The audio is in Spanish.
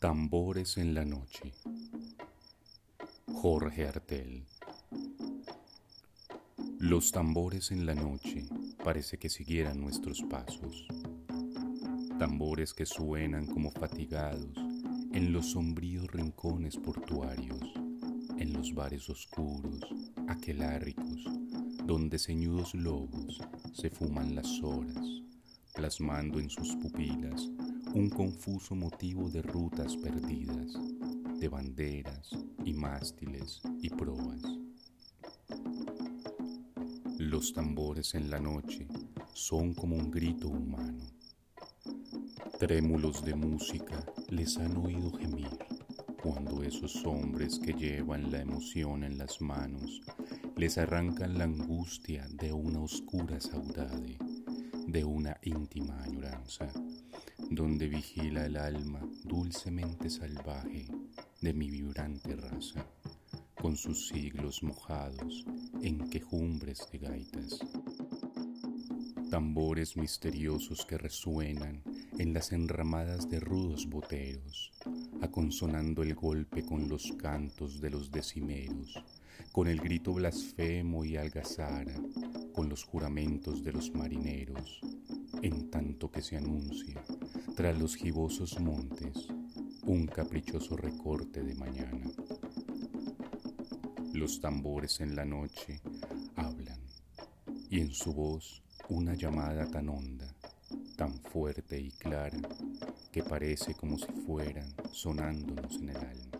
Tambores en la noche. Jorge Artel. Los tambores en la noche parece que siguieran nuestros pasos. Tambores que suenan como fatigados en los sombríos rincones portuarios, en los bares oscuros, aquelárricos, donde ceñudos lobos se fuman las horas, plasmando en sus pupilas un confuso motivo de rutas perdidas, de banderas y mástiles y proas. Los tambores en la noche son como un grito humano. Trémulos de música les han oído gemir cuando esos hombres que llevan la emoción en las manos les arrancan la angustia de una oscura saudade, de una íntima añoranza donde vigila el alma dulcemente salvaje de mi vibrante raza, con sus siglos mojados en quejumbres de gaitas. Tambores misteriosos que resuenan en las enramadas de rudos boteros, aconsonando el golpe con los cantos de los decimeros, con el grito blasfemo y algazara, con los juramentos de los marineros, en tanto que se anuncia tras los gibosos montes, un caprichoso recorte de mañana. Los tambores en la noche hablan y en su voz una llamada tan honda, tan fuerte y clara, que parece como si fueran sonándonos en el alma.